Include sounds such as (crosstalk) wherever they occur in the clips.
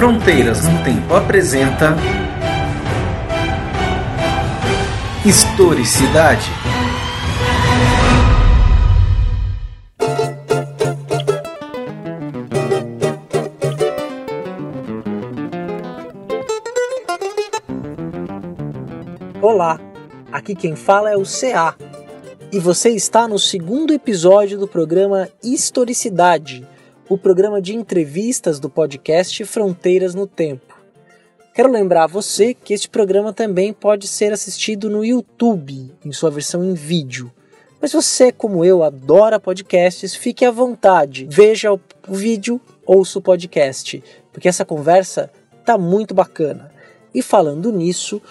Fronteiras no Tempo apresenta Historicidade. Olá, aqui quem fala é o CA e você está no segundo episódio do programa Historicidade, o programa de entrevistas do podcast Fronteiras no Tempo. Quero lembrar a você que este programa também pode ser assistido no YouTube, em sua versão em vídeo. Mas você, como eu, adora podcasts, fique à vontade. Veja o vídeo, ouça o podcast, porque essa conversa tá muito bacana. E falando nisso,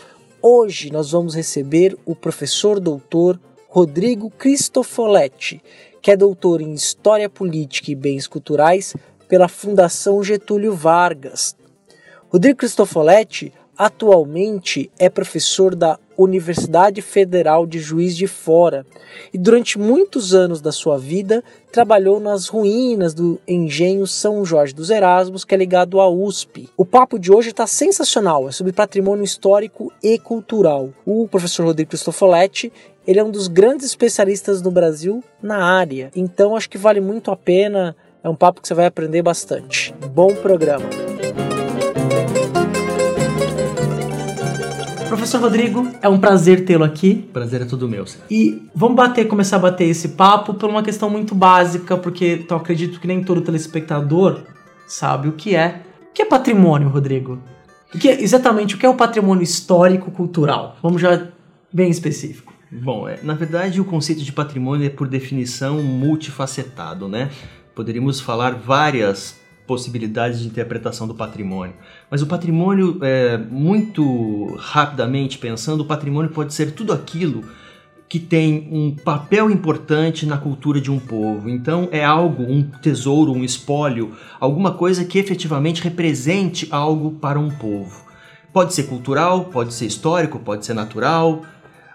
hoje nós vamos receber o professor doutor Rodrigo Cristofoletti, que é doutor em História Política e Bens Culturais pela Fundação Getúlio Vargas. Rodrigo Cristofoletti atualmente é professor da Universidade Federal de Juiz de Fora e durante muitos anos da sua vida trabalhou nas ruínas do engenho São Jorge dos Erasmos, que é ligado à USP. O papo de hoje está sensacional, é sobre patrimônio histórico e cultural. O professor Rodrigo Cristofoletti ele é um dos grandes especialistas no Brasil na área, então acho que vale muito a pena. É um papo que você vai aprender bastante. Bom programa! Professor Rodrigo, é um prazer tê-lo aqui. Prazer é todo meu. Senhor. E vamos bater, começar a bater esse papo por uma questão muito básica, porque eu acredito que nem todo telespectador sabe o que é. O que é patrimônio, Rodrigo? O que é, exatamente o que é o patrimônio histórico cultural? Vamos já bem específico. Bom, é, na verdade o conceito de patrimônio é por definição multifacetado, né? Poderíamos falar várias possibilidades de interpretação do patrimônio. Mas o patrimônio, é, muito rapidamente pensando, o patrimônio pode ser tudo aquilo que tem um papel importante na cultura de um povo. Então é algo, um tesouro, um espólio, alguma coisa que efetivamente represente algo para um povo. Pode ser cultural, pode ser histórico, pode ser natural,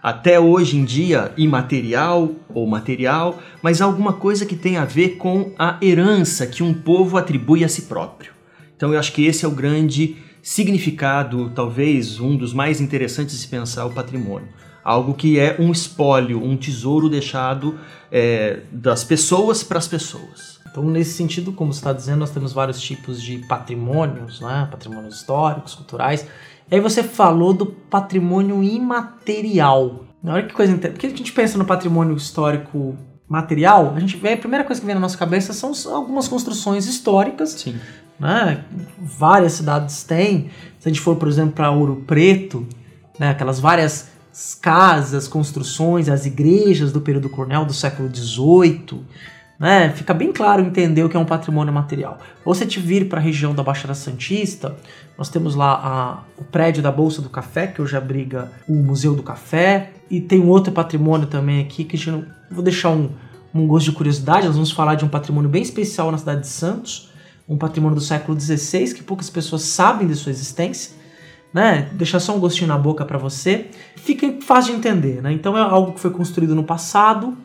até hoje em dia imaterial ou material, mas alguma coisa que tem a ver com a herança que um povo atribui a si próprio. Então eu acho que esse é o grande significado, talvez um dos mais interessantes de se pensar o patrimônio. Algo que é um espólio, um tesouro deixado é, das pessoas para as pessoas. Então, nesse sentido, como você está dizendo, nós temos vários tipos de patrimônios, né? patrimônios históricos, culturais, e aí você falou do patrimônio imaterial. Olha que coisa interessante. Porque a gente pensa no patrimônio histórico material, a gente vê, a primeira coisa que vem na nossa cabeça são algumas construções históricas. Sim. Né? Várias cidades têm. Se a gente for, por exemplo, para Ouro Preto, né? aquelas várias casas, construções, as igrejas do período cornel do século XVIII, né? Fica bem claro entender o que é um patrimônio material. Ou você te vir para a região da Baixada Santista, nós temos lá a, o prédio da Bolsa do Café, que hoje abriga o Museu do Café, e tem um outro patrimônio também aqui que a gente vou deixar um, um gosto de curiosidade. Nós vamos falar de um patrimônio bem especial na cidade de Santos, um patrimônio do século XVI que poucas pessoas sabem de sua existência. Né? Deixar só um gostinho na boca para você. Fica fácil de entender, né? Então é algo que foi construído no passado,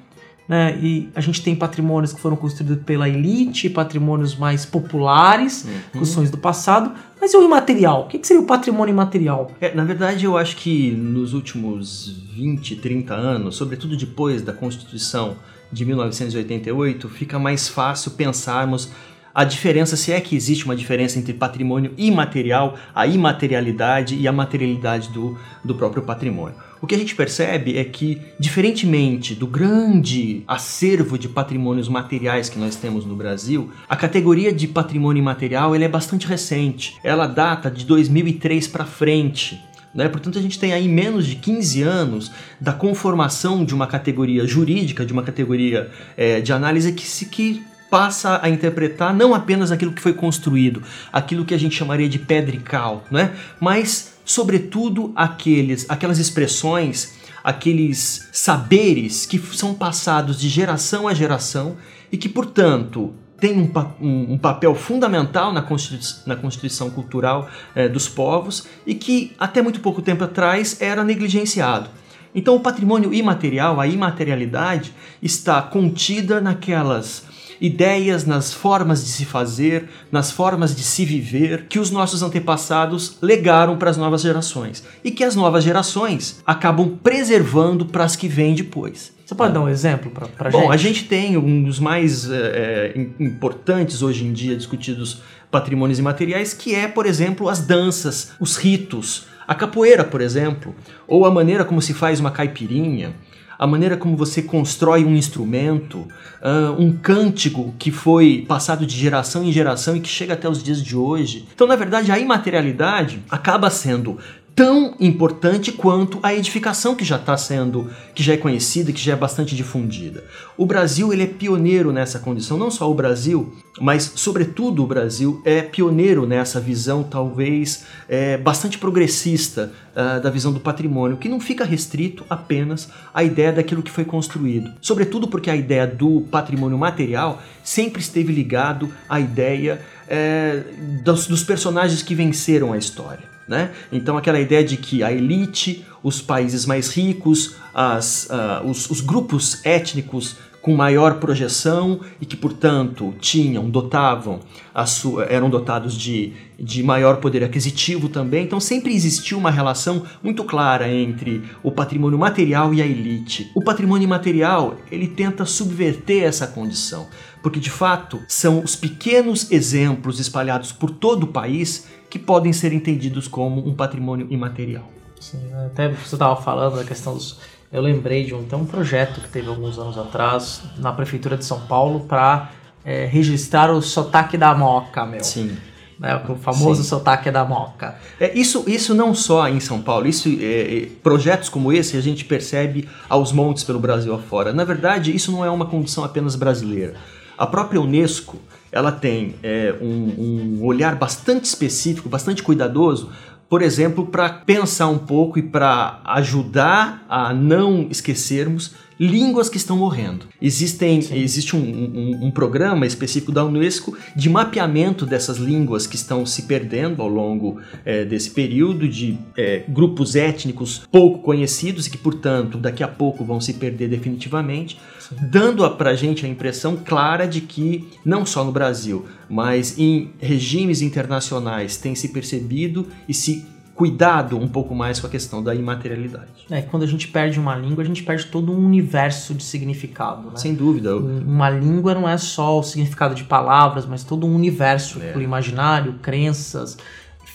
né? E a gente tem patrimônios que foram construídos pela elite, patrimônios mais populares, uhum. do passado. Mas e o imaterial? O que seria o patrimônio imaterial? É, na verdade, eu acho que nos últimos 20, 30 anos, sobretudo depois da Constituição de 1988, fica mais fácil pensarmos a diferença, se é que existe uma diferença entre patrimônio imaterial, a imaterialidade e a materialidade do, do próprio patrimônio. O que a gente percebe é que, diferentemente do grande acervo de patrimônios materiais que nós temos no Brasil, a categoria de patrimônio imaterial é bastante recente. Ela data de 2003 para frente. Né? Portanto, a gente tem aí menos de 15 anos da conformação de uma categoria jurídica, de uma categoria é, de análise que se que passa a interpretar não apenas aquilo que foi construído, aquilo que a gente chamaria de pedra e cal, né? mas sobretudo aqueles, aquelas expressões, aqueles saberes que são passados de geração a geração e que, portanto, têm um, um, um papel fundamental na constituição, na constituição cultural eh, dos povos e que até muito pouco tempo atrás era negligenciado. Então, o patrimônio imaterial, a imaterialidade, está contida naquelas ideias nas formas de se fazer, nas formas de se viver que os nossos antepassados legaram para as novas gerações e que as novas gerações acabam preservando para as que vêm depois. Você pode dar um exemplo para a gente? Bom, a gente tem um dos mais é, importantes hoje em dia discutidos patrimônios imateriais, que é, por exemplo, as danças, os ritos, a capoeira, por exemplo, ou a maneira como se faz uma caipirinha, a maneira como você constrói um instrumento, uh, um cântico que foi passado de geração em geração e que chega até os dias de hoje. Então, na verdade, a imaterialidade acaba sendo tão importante quanto a edificação que já está sendo, que já é conhecida, que já é bastante difundida. O Brasil ele é pioneiro nessa condição, não só o Brasil, mas sobretudo o Brasil é pioneiro nessa visão talvez é, bastante progressista uh, da visão do patrimônio, que não fica restrito apenas à ideia daquilo que foi construído. Sobretudo porque a ideia do patrimônio material sempre esteve ligado à ideia é, dos, dos personagens que venceram a história. Né? Então aquela ideia de que a elite, os países mais ricos, as, uh, os, os, grupos étnicos com maior projeção e que, portanto, tinham, dotavam, sua, eram dotados de, de maior poder aquisitivo também. Então sempre existiu uma relação muito clara entre o patrimônio material e a elite. O patrimônio imaterial ele tenta subverter essa condição, porque de fato são os pequenos exemplos espalhados por todo o país que podem ser entendidos como um patrimônio imaterial. Sim, até você estava falando da questão dos. Eu lembrei de um, tem um projeto que teve alguns anos atrás na Prefeitura de São Paulo para é, registrar o sotaque da moca, meu. Sim. Né, o famoso Sim. sotaque da moca. É, isso, isso não só em São Paulo, isso é, é, projetos como esse a gente percebe aos montes pelo Brasil afora. Na verdade, isso não é uma condição apenas brasileira. A própria Unesco ela tem é, um, um olhar bastante específico, bastante cuidadoso por exemplo, para pensar um pouco e para ajudar a não esquecermos línguas que estão morrendo. Existem, existe um, um, um, programa específico da Unesco de mapeamento dessas línguas que estão se perdendo ao longo é, desse período, de é, grupos étnicos pouco conhecidos e que, portanto, daqui a pouco vão se perder definitivamente. Dando a gente a impressão clara de que, não só no Brasil, mas em regimes internacionais tem se percebido e se cuidado um pouco mais com a questão da imaterialidade. É, quando a gente perde uma língua, a gente perde todo um universo de significado. Né? Sem dúvida. Uma língua não é só o significado de palavras, mas todo um universo é. imaginário, crenças,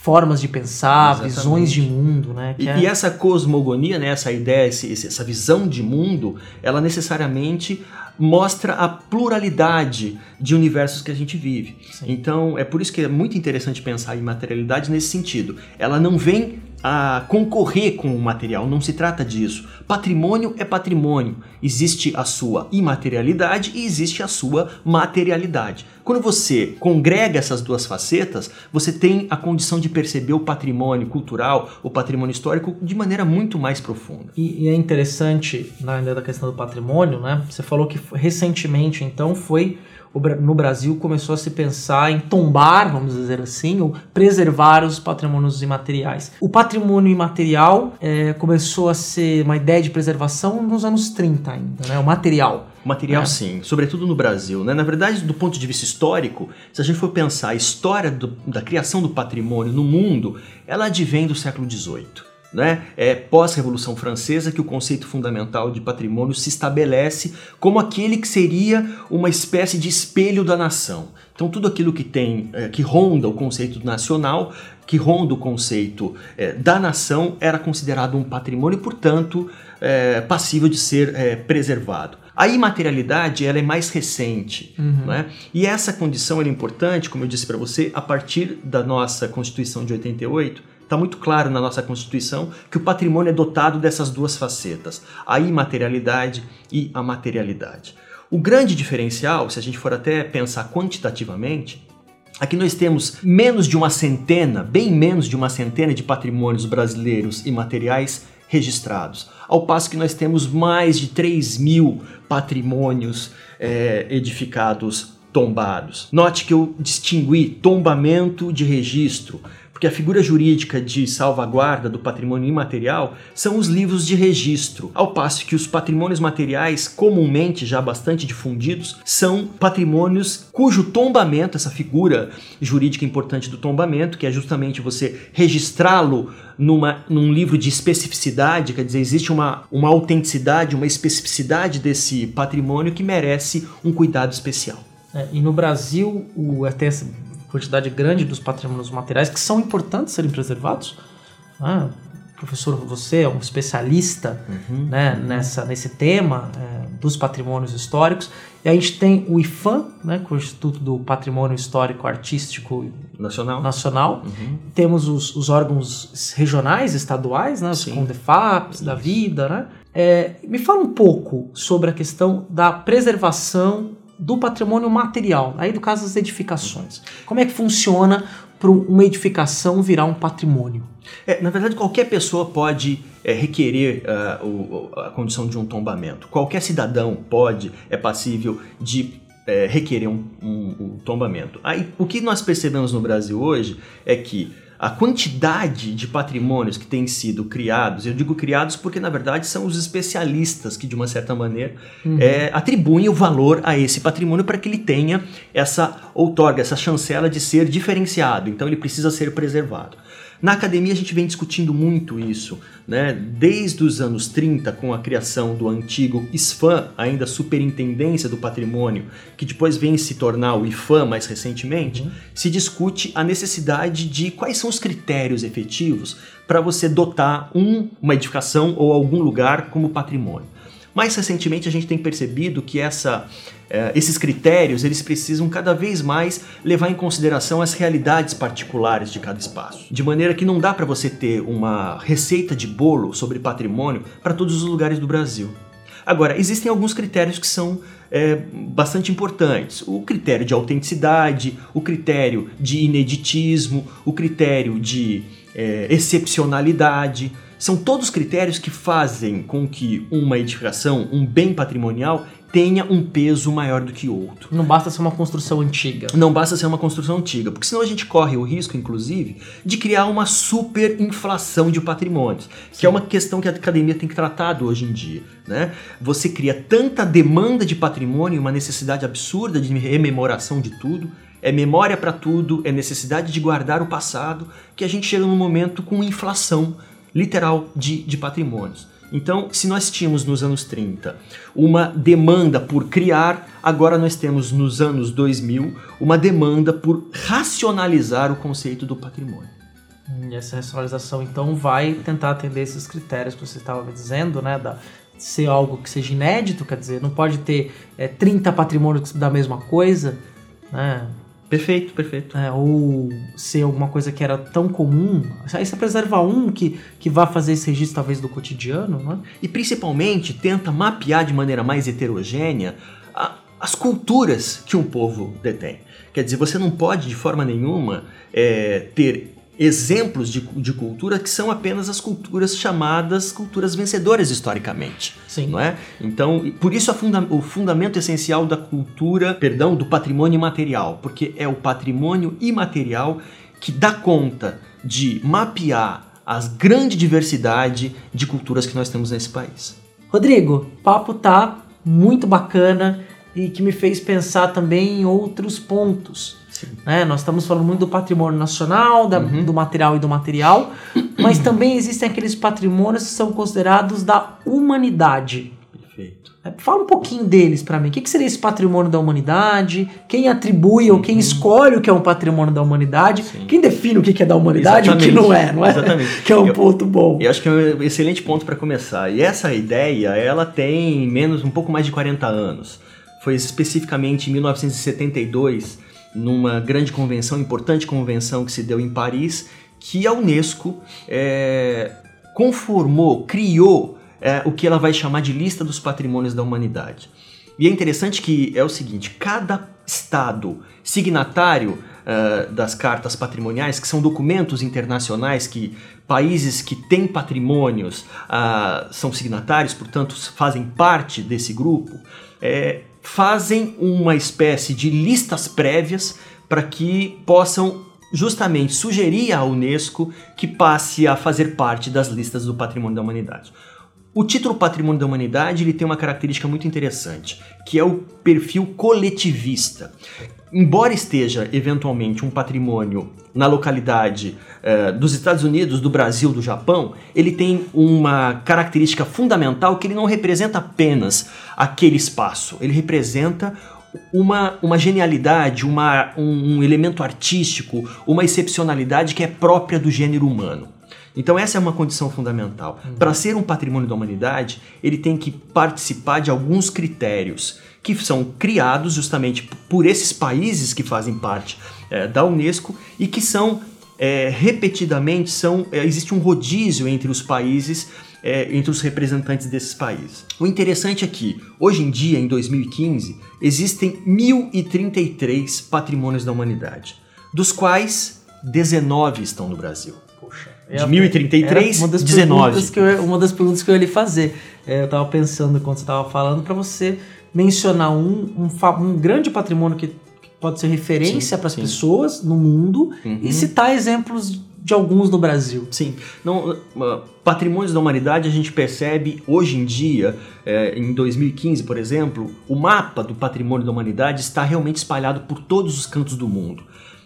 formas de pensar, Exatamente. visões de mundo, né? E, é... e, essa cosmogonia, né, essa ideia, essa visão de mundo, ela necessariamente mostra a pluralidade de universos que a gente vive. Sim. Então, é por isso que é muito interessante pensar em materialidade nesse sentido. Ela não vem a concorrer com o material, não se trata disso. Patrimônio é patrimônio. Existe a sua imaterialidade e existe a sua materialidade. Quando você congrega essas duas facetas, você tem a condição de perceber o patrimônio cultural, o patrimônio histórico de maneira muito mais profunda. E, e é interessante, na ideia da questão do patrimônio, né? Você falou que recentemente, então, foi no Brasil começou a se pensar em tombar, vamos dizer assim, ou preservar os patrimônios imateriais. O patrimônio imaterial é, começou a ser uma ideia de preservação nos anos 30 ainda, né? O material. O material, é. sim, sobretudo no Brasil. Né? Na verdade, do ponto de vista histórico, se a gente for pensar a história do, da criação do patrimônio no mundo, ela advém do século XVIII né, é pós-Revolução Francesa que o conceito fundamental de patrimônio se estabelece como aquele que seria uma espécie de espelho da nação. Então tudo aquilo que tem, é, que ronda o conceito nacional, que ronda o conceito é, da nação, era considerado um patrimônio, portanto, é, passível de ser é, preservado. A imaterialidade ela é mais recente, uhum. né? e essa condição é importante, como eu disse para você, a partir da nossa Constituição de 88, Está muito claro na nossa Constituição que o patrimônio é dotado dessas duas facetas, a imaterialidade e a materialidade. O grande diferencial, se a gente for até pensar quantitativamente, Aqui nós temos menos de uma centena, bem menos de uma centena de patrimônios brasileiros imateriais registrados, ao passo que nós temos mais de 3 mil patrimônios é, edificados tombados. Note que eu distingui tombamento de registro, porque a figura jurídica de salvaguarda do patrimônio imaterial são os livros de registro, ao passo que os patrimônios materiais, comumente já bastante difundidos, são patrimônios cujo tombamento, essa figura jurídica importante do tombamento, que é justamente você registrá-lo numa, num livro de especificidade, quer dizer, existe uma, uma autenticidade, uma especificidade desse patrimônio que merece um cuidado especial. É, e no Brasil, o, essa quantidade grande dos patrimônios materiais que são importantes serem preservados. Ah, professor, você é um especialista uhum, né, uhum. Nessa, nesse tema é, dos patrimônios históricos. E a gente tem o IFAM, né, que é o Instituto do Patrimônio Histórico Artístico Nacional. Nacional. Uhum. Temos os, os, órgãos regionais, estaduais, né, os CONDEFAPs da vida. Né? É, me fala um pouco sobre a questão da preservação do patrimônio material, aí do caso das edificações. Como é que funciona para uma edificação virar um patrimônio? É, na verdade, qualquer pessoa pode é, requerer uh, o, a condição de um tombamento. Qualquer cidadão pode, é passível de é, requerer um, um, um tombamento. Aí, o que nós percebemos no Brasil hoje é que a quantidade de patrimônios que têm sido criados, eu digo criados porque na verdade são os especialistas que de uma certa maneira uhum. é, atribuem o valor a esse patrimônio para que ele tenha essa outorga, essa chancela de ser diferenciado. Então ele precisa ser preservado. Na academia a gente vem discutindo muito isso, né? Desde os anos 30, com a criação do antigo SFAM, ainda Superintendência do Patrimônio, que depois vem se tornar o IFAM mais recentemente, uhum. se discute a necessidade de quais são os critérios efetivos para você dotar um, uma edificação ou algum lugar como patrimônio. Mais recentemente a gente tem percebido que essa, esses critérios eles precisam cada vez mais levar em consideração as realidades particulares de cada espaço. De maneira que não dá para você ter uma receita de bolo sobre patrimônio para todos os lugares do Brasil. Agora, existem alguns critérios que são é, bastante importantes. O critério de autenticidade, o critério de ineditismo, o critério de é, excepcionalidade. São todos critérios que fazem com que uma edificação, um bem patrimonial, tenha um peso maior do que outro. Não basta ser uma construção antiga. Não basta ser uma construção antiga, porque senão a gente corre o risco, inclusive, de criar uma superinflação de patrimônios, Sim. que é uma questão que a academia tem que tratar hoje em dia. Né? Você cria tanta demanda de patrimônio, uma necessidade absurda de rememoração de tudo, é memória para tudo, é necessidade de guardar o passado, que a gente chega num momento com inflação literal de, de patrimônios. Então, se nós tínhamos nos anos 30 uma demanda por criar, agora nós temos nos anos 2000 uma demanda por racionalizar o conceito do patrimônio. E essa racionalização, então, vai tentar atender esses critérios que você estava me dizendo, né? Da, ser algo que seja inédito, quer dizer, não pode ter é, 30 patrimônios da mesma coisa, né? Perfeito, perfeito. É, ou ser alguma coisa que era tão comum. Aí você preserva um que, que vá fazer esse registro, talvez, do cotidiano, né? E principalmente tenta mapear de maneira mais heterogênea a, as culturas que um povo detém. Quer dizer, você não pode, de forma nenhuma, é, ter exemplos de, de cultura que são apenas as culturas chamadas culturas vencedoras historicamente. Sim. Não é? Então, por isso funda o fundamento essencial da cultura, perdão, do patrimônio imaterial, porque é o patrimônio imaterial que dá conta de mapear a grande diversidade de culturas que nós temos nesse país. Rodrigo, papo tá muito bacana e que me fez pensar também em outros pontos. Né? Nós estamos falando muito do patrimônio nacional, da, uhum. do material e do material, mas também existem aqueles patrimônios que são considerados da humanidade. Perfeito. É, fala um pouquinho deles para mim. O que, que, seria esse patrimônio da humanidade? Quem atribui ou quem uhum. escolhe o que é um patrimônio da humanidade? Sim. Quem define o que é da humanidade e o que não é, não é? Exatamente. (laughs) que é um eu, ponto bom. Eu acho que é um excelente ponto para começar. E essa ideia, ela tem menos, um pouco mais de 40 anos. Foi especificamente em 1972 numa grande convenção, importante convenção que se deu em Paris, que a Unesco é, conformou, criou é, o que ela vai chamar de lista dos patrimônios da humanidade. E é interessante que é o seguinte: cada estado signatário uh, das cartas patrimoniais, que são documentos internacionais que países que têm patrimônios uh, são signatários, portanto fazem parte desse grupo, é, fazem uma espécie de listas prévias para que possam justamente sugerir à Unesco que passe a fazer parte das listas do Patrimônio da Humanidade. O título Patrimônio da Humanidade ele tem uma característica muito interessante, que é o perfil coletivista. Embora esteja eventualmente um patrimônio na localidade eh, dos Estados Unidos, do Brasil, do Japão, ele tem uma característica fundamental que ele não representa apenas aquele espaço, ele representa uma, uma genialidade, uma, um, um elemento artístico, uma excepcionalidade que é própria do gênero humano. Então essa é uma condição fundamental. Uhum. Para ser um patrimônio da humanidade, ele tem que participar de alguns critérios que são criados justamente por esses países que fazem parte é, da Unesco e que são é, repetidamente são é, existe um rodízio entre os países é, entre os representantes desses países. O interessante é que, hoje em dia, em 2015, existem 1.033 patrimônios da humanidade, dos quais 19 estão no Brasil. Poxa. De é, 1033, uma das 19. Que eu, uma das perguntas que eu ia lhe fazer. É, eu estava pensando quando você estava falando para você mencionar um, um, um, grande patrimônio que pode ser referência para as pessoas no mundo uhum. e citar exemplos de alguns no Brasil. Sim. Não, uh, patrimônios da humanidade a gente percebe hoje em dia, é, em 2015, por exemplo, o mapa do patrimônio da humanidade está realmente espalhado por todos os cantos do mundo.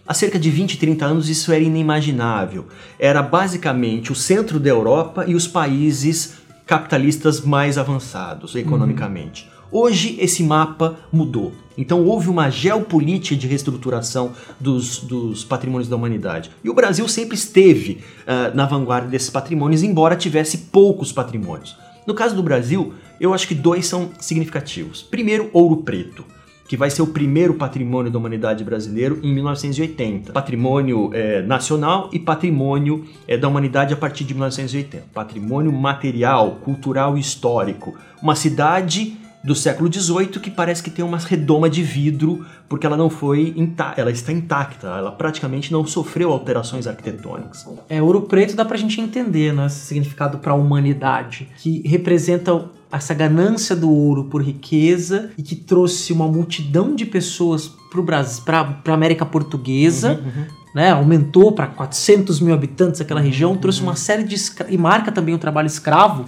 Há cerca de 20, 30 anos isso era inimaginável. Era basicamente o centro da Europa e os países capitalistas mais avançados economicamente. Uhum. Hoje esse mapa mudou. Então houve uma geopolítica de reestruturação dos, dos patrimônios da humanidade. E o Brasil sempre esteve uh, na vanguarda desses patrimônios, embora tivesse poucos patrimônios. No caso do Brasil, eu acho que dois são significativos. Primeiro, Ouro Preto que vai ser o primeiro patrimônio da humanidade brasileiro em 1980. Patrimônio é, nacional e patrimônio é, da humanidade a partir de 1980. Patrimônio material, cultural e histórico. Uma cidade do século XVIII que parece que tem uma redoma de vidro porque ela não foi ela está intacta, ela praticamente não sofreu alterações arquitetônicas. É, ouro preto dá pra gente entender, né, esse significado para a humanidade, que representa essa ganância do ouro por riqueza e que trouxe uma multidão de pessoas para o Brasil, para a América Portuguesa, uhum, uhum. Né, aumentou para 400 mil habitantes aquela região, uhum. trouxe uma série de e marca também o trabalho escravo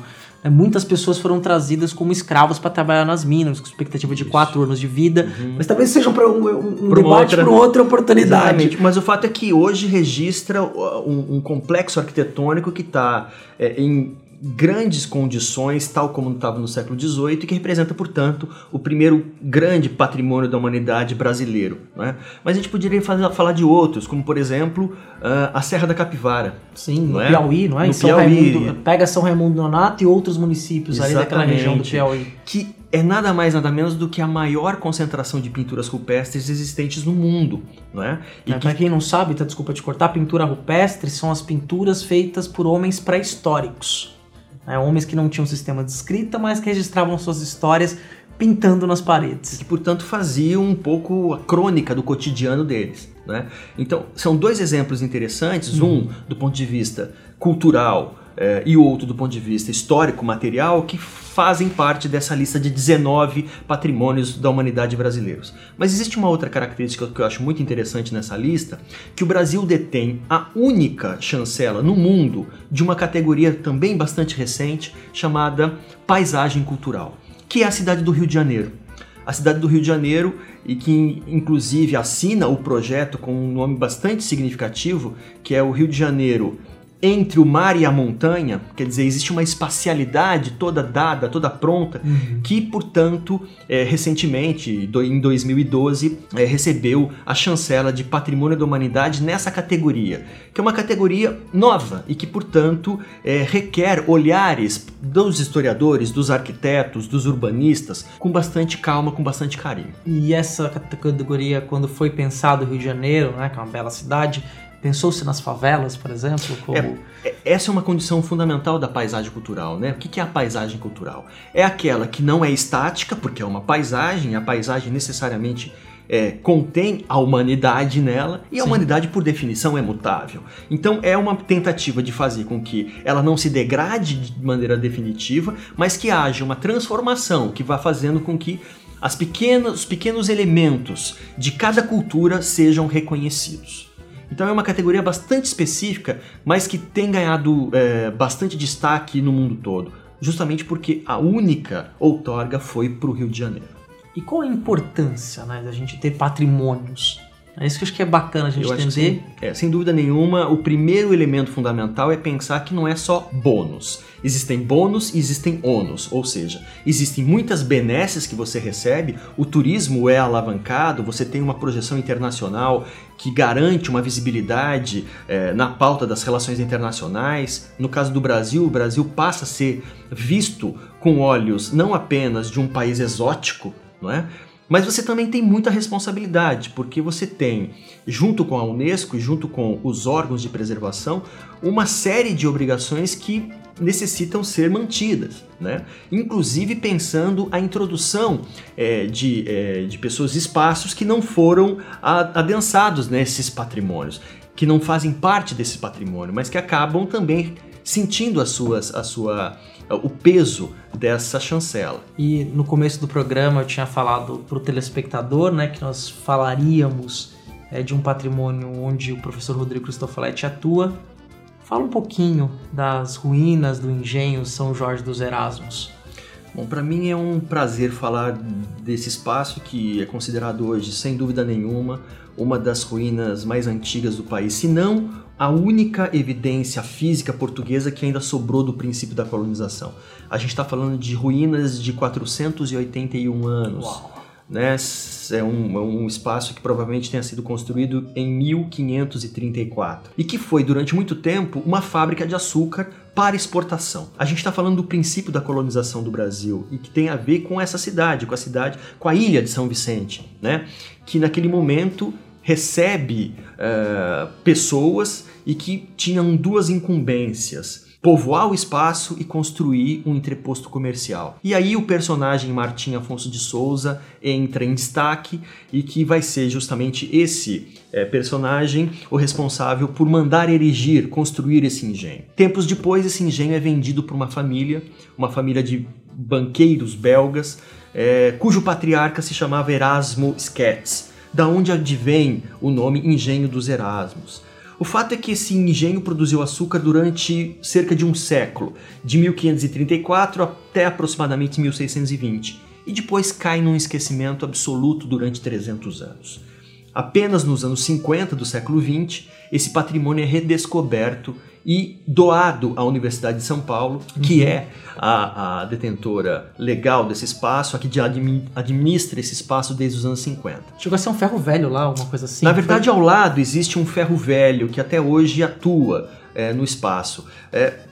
muitas pessoas foram trazidas como escravos para trabalhar nas minas, com expectativa de Isso. quatro anos de vida, uhum. mas talvez sejam para um, um, um debate para outra oportunidade. Exatamente. Mas o fato é que hoje registra um, um complexo arquitetônico que está é, em grandes condições, tal como estava no século XVIII, e que representa, portanto, o primeiro grande patrimônio da humanidade brasileiro. Né? Mas a gente poderia fazer, falar de outros, como, por exemplo, uh, a Serra da Capivara. Sim, no é? Piauí, não é? No São Piauí. Raimundo, pega São Raimundo Nonato e outros municípios Exatamente. ali daquela região do Piauí. Que é nada mais nada menos do que a maior concentração de pinturas rupestres existentes no mundo, não é? E é, que... Para quem não sabe, tá, desculpa te cortar, pintura rupestre são as pinturas feitas por homens pré-históricos. Né? Homens que não tinham sistema de escrita, mas que registravam suas histórias pintando nas paredes. Que, portanto, faziam um pouco a crônica do cotidiano deles. Né? Então, são dois exemplos interessantes, um uhum. do ponto de vista cultural eh, e outro do ponto de vista histórico, material, que fazem parte dessa lista de 19 patrimônios da humanidade brasileiros. Mas existe uma outra característica que eu acho muito interessante nessa lista, que o Brasil detém a única chancela no mundo de uma categoria também bastante recente chamada paisagem cultural, que é a cidade do Rio de Janeiro. A cidade do Rio de Janeiro e que inclusive assina o projeto com um nome bastante significativo, que é o Rio de Janeiro entre o mar e a montanha, quer dizer, existe uma espacialidade toda dada, toda pronta, uhum. que, portanto, é, recentemente, em 2012, é, recebeu a chancela de Patrimônio da Humanidade nessa categoria, que é uma categoria nova e que, portanto, é, requer olhares dos historiadores, dos arquitetos, dos urbanistas, com bastante calma, com bastante carinho. E essa categoria, quando foi pensado o Rio de Janeiro, né, que é uma bela cidade, Pensou-se nas favelas, por exemplo? Como... É, é, essa é uma condição fundamental da paisagem cultural, né? O que é a paisagem cultural? É aquela que não é estática, porque é uma paisagem, a paisagem necessariamente é, contém a humanidade nela, e a Sim. humanidade, por definição, é mutável. Então, é uma tentativa de fazer com que ela não se degrade de maneira definitiva, mas que haja uma transformação que vá fazendo com que as pequenas, os pequenos elementos de cada cultura sejam reconhecidos. Então é uma categoria bastante específica, mas que tem ganhado é, bastante destaque no mundo todo, justamente porque a única outorga foi para o Rio de Janeiro. E qual a importância né, da gente ter patrimônios? É isso que eu acho que é bacana a gente Eu entender. sim. É, sem dúvida nenhuma, o primeiro elemento fundamental é pensar que não é só bônus. Existem bônus e existem ônus, ou seja, existem muitas benesses que você recebe, o turismo é alavancado, você tem uma projeção internacional que garante uma visibilidade é, na pauta das relações internacionais. No caso do Brasil, o Brasil passa a ser visto com olhos não apenas de um país exótico, não é? Mas você também tem muita responsabilidade, porque você tem, junto com a Unesco e junto com os órgãos de preservação, uma série de obrigações que necessitam ser mantidas, né? Inclusive pensando a introdução é, de, é, de pessoas e espaços que não foram adensados nesses patrimônios, que não fazem parte desse patrimônio, mas que acabam também sentindo as suas, a sua, o peso dessa chancela. E no começo do programa eu tinha falado para o telespectador né, que nós falaríamos é, de um patrimônio onde o professor Rodrigo Cristofaletti atua. Fala um pouquinho das ruínas do engenho São Jorge dos Erasmos. Bom, para mim é um prazer falar desse espaço que é considerado hoje, sem dúvida nenhuma, uma das ruínas mais antigas do país, se não a única evidência física portuguesa que ainda sobrou do princípio da colonização. A gente está falando de ruínas de 481 anos. Né? É, um, é um espaço que provavelmente tenha sido construído em 1534 e que foi durante muito tempo uma fábrica de açúcar para exportação. A gente está falando do princípio da colonização do Brasil e que tem a ver com essa cidade, com a cidade, com a ilha de São Vicente, né? Que naquele momento recebe eh, pessoas e que tinham duas incumbências povoar o espaço e construir um entreposto comercial. E aí o personagem Martim Afonso de Souza entra em destaque e que vai ser justamente esse eh, personagem o responsável por mandar erigir, construir esse engenho. Tempos depois, esse engenho é vendido por uma família, uma família de banqueiros belgas, eh, cujo patriarca se chamava Erasmo Sketz, da onde advém o nome Engenho dos Erasmos. O fato é que esse engenho produziu açúcar durante cerca de um século, de 1534 até aproximadamente 1620, e depois cai num esquecimento absoluto durante 300 anos. Apenas nos anos 50 do século XX, esse patrimônio é redescoberto e doado à Universidade de São Paulo, que é a, a detentora legal desse espaço, a que admi- administra esse espaço desde os anos 50. Chegou a ser um ferro velho lá, uma coisa assim. Na verdade, ao lado existe um ferro velho que até hoje atua é, no espaço,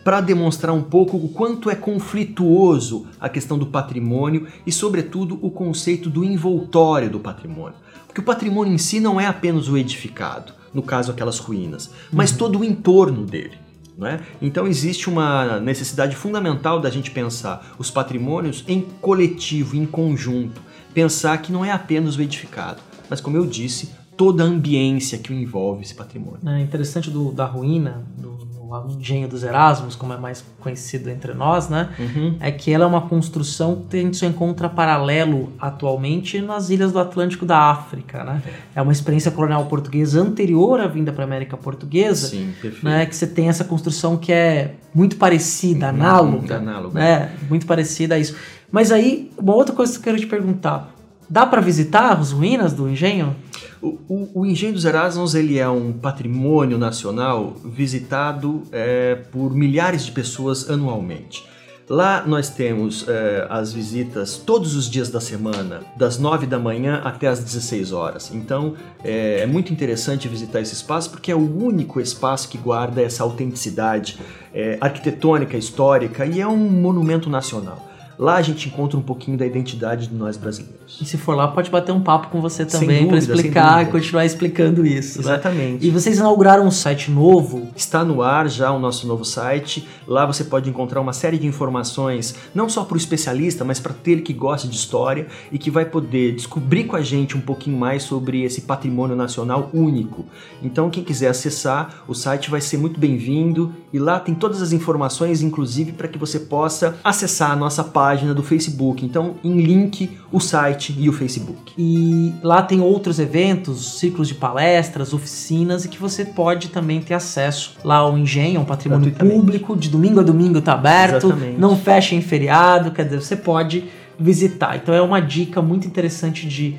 para demonstrar um pouco o quanto é conflituoso a questão do patrimônio e, sobretudo, o conceito do envoltório do patrimônio. Porque o patrimônio em si não é apenas o edificado, no caso aquelas ruínas, mas todo o entorno dele. né? Então existe uma necessidade fundamental da gente pensar os patrimônios em coletivo, em conjunto. Pensar que não é apenas o edificado, mas como eu disse, toda a ambiência que o envolve esse patrimônio. É interessante do, da ruína, do, do engenho dos Erasmos, como é mais conhecido entre nós, né? Uhum. É que ela é uma construção que a gente só encontra paralelo atualmente nas ilhas do Atlântico da África, né? É uma experiência colonial portuguesa anterior à vinda para a América Portuguesa, Sim, perfeito. né? Que você tem essa construção que é muito parecida, análoga, análoga. né? Muito parecida a isso. Mas aí, uma outra coisa que eu quero te perguntar. Dá para visitar as ruínas do engenho? O, o, o Engenho dos Erasmus ele é um patrimônio nacional visitado é, por milhares de pessoas anualmente. Lá nós temos é, as visitas todos os dias da semana, das 9 da manhã até as 16 horas. Então é, é muito interessante visitar esse espaço porque é o único espaço que guarda essa autenticidade é, arquitetônica, histórica e é um monumento nacional. Lá a gente encontra um pouquinho da identidade de nós brasileiros. E se for lá, pode bater um papo com você também para explicar e continuar explicando isso. né? Exatamente. E vocês inauguraram um site novo. Está no ar já o nosso novo site. Lá você pode encontrar uma série de informações, não só para o especialista, mas para aquele que gosta de história e que vai poder descobrir com a gente um pouquinho mais sobre esse patrimônio nacional único. Então, quem quiser acessar, o site vai ser muito bem-vindo e lá tem todas as informações, inclusive para que você possa acessar a nossa página página do Facebook. Então, em link, o site e o Facebook. E lá tem outros eventos, ciclos de palestras, oficinas e que você pode também ter acesso lá ao Engenho, é um patrimônio público, de domingo a domingo está aberto, Exatamente. não fecha em feriado, quer dizer, você pode visitar. Então é uma dica muito interessante de,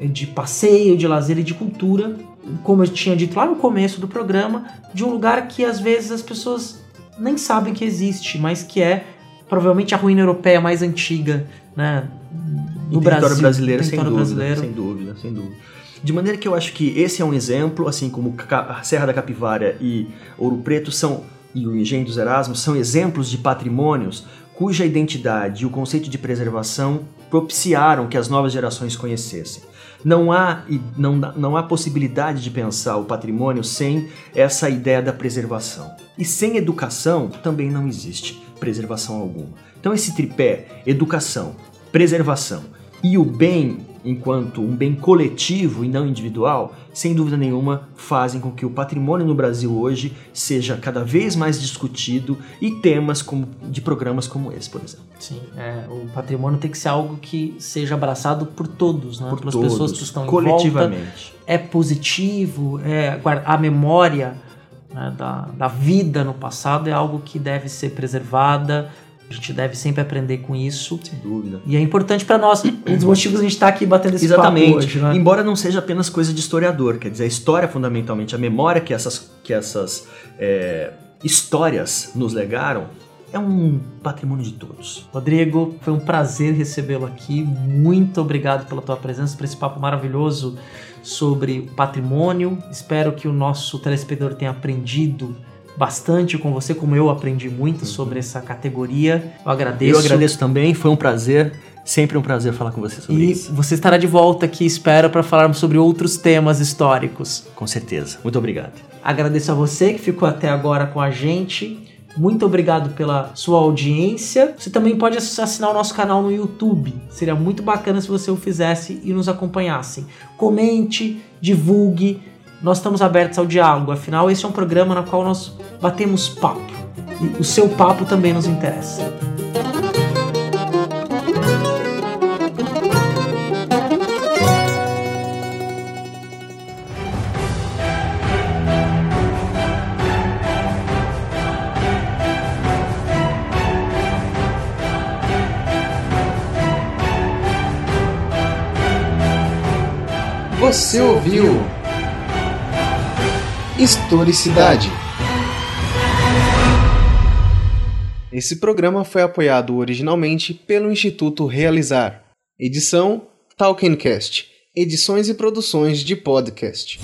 de passeio, de lazer e de cultura, como eu tinha dito lá no começo do programa, de um lugar que às vezes as pessoas nem sabem que existe, mas que é provavelmente a ruína europeia mais antiga, né? Do Brasil, brasileiro, sem dúvida, brasileiro. sem dúvida, sem dúvida. De maneira que eu acho que esse é um exemplo, assim como a Serra da Capivara e Ouro Preto são e o Engenho dos Erasmus são exemplos de patrimônios cuja identidade e o conceito de preservação propiciaram que as novas gerações conhecessem. Não há, não, não há possibilidade de pensar o patrimônio sem essa ideia da preservação. E sem educação também não existe preservação alguma. Então, esse tripé, educação, preservação e o bem enquanto um bem coletivo e não individual, sem dúvida nenhuma fazem com que o patrimônio no Brasil hoje seja cada vez mais discutido e temas como, de programas como esse, por exemplo. Sim, é, o patrimônio tem que ser algo que seja abraçado por todos, né? por pelas todos, pessoas que estão coletivamente. em volta. É positivo, é, a memória né, da, da vida no passado é algo que deve ser preservada, a gente deve sempre aprender com isso. Sem dúvida. E é importante para nós. Um dos motivos a gente está aqui batendo esse Exatamente. papo hoje, né? Embora não seja apenas coisa de historiador, quer dizer, a história fundamentalmente, a memória que essas, que essas é, histórias nos legaram, é um patrimônio de todos. Rodrigo, foi um prazer recebê-lo aqui. Muito obrigado pela tua presença, por esse papo maravilhoso sobre patrimônio. Espero que o nosso telespectador tenha aprendido bastante com você, como eu aprendi muito uhum. sobre essa categoria. Eu agradeço. Eu agradeço também, foi um prazer. Sempre um prazer falar com você sobre e isso. E você estará de volta aqui, espero, para falarmos sobre outros temas históricos. Com certeza. Muito obrigado. Agradeço a você que ficou até agora com a gente. Muito obrigado pela sua audiência. Você também pode assinar o nosso canal no YouTube. Seria muito bacana se você o fizesse e nos acompanhasse. Comente, divulgue nós estamos abertos ao diálogo, afinal, esse é um programa no qual nós batemos papo. E o seu papo também nos interessa. Você ouviu? Historicidade. Esse programa foi apoiado originalmente pelo Instituto Realizar. Edição Talkencast. Edições e produções de podcast.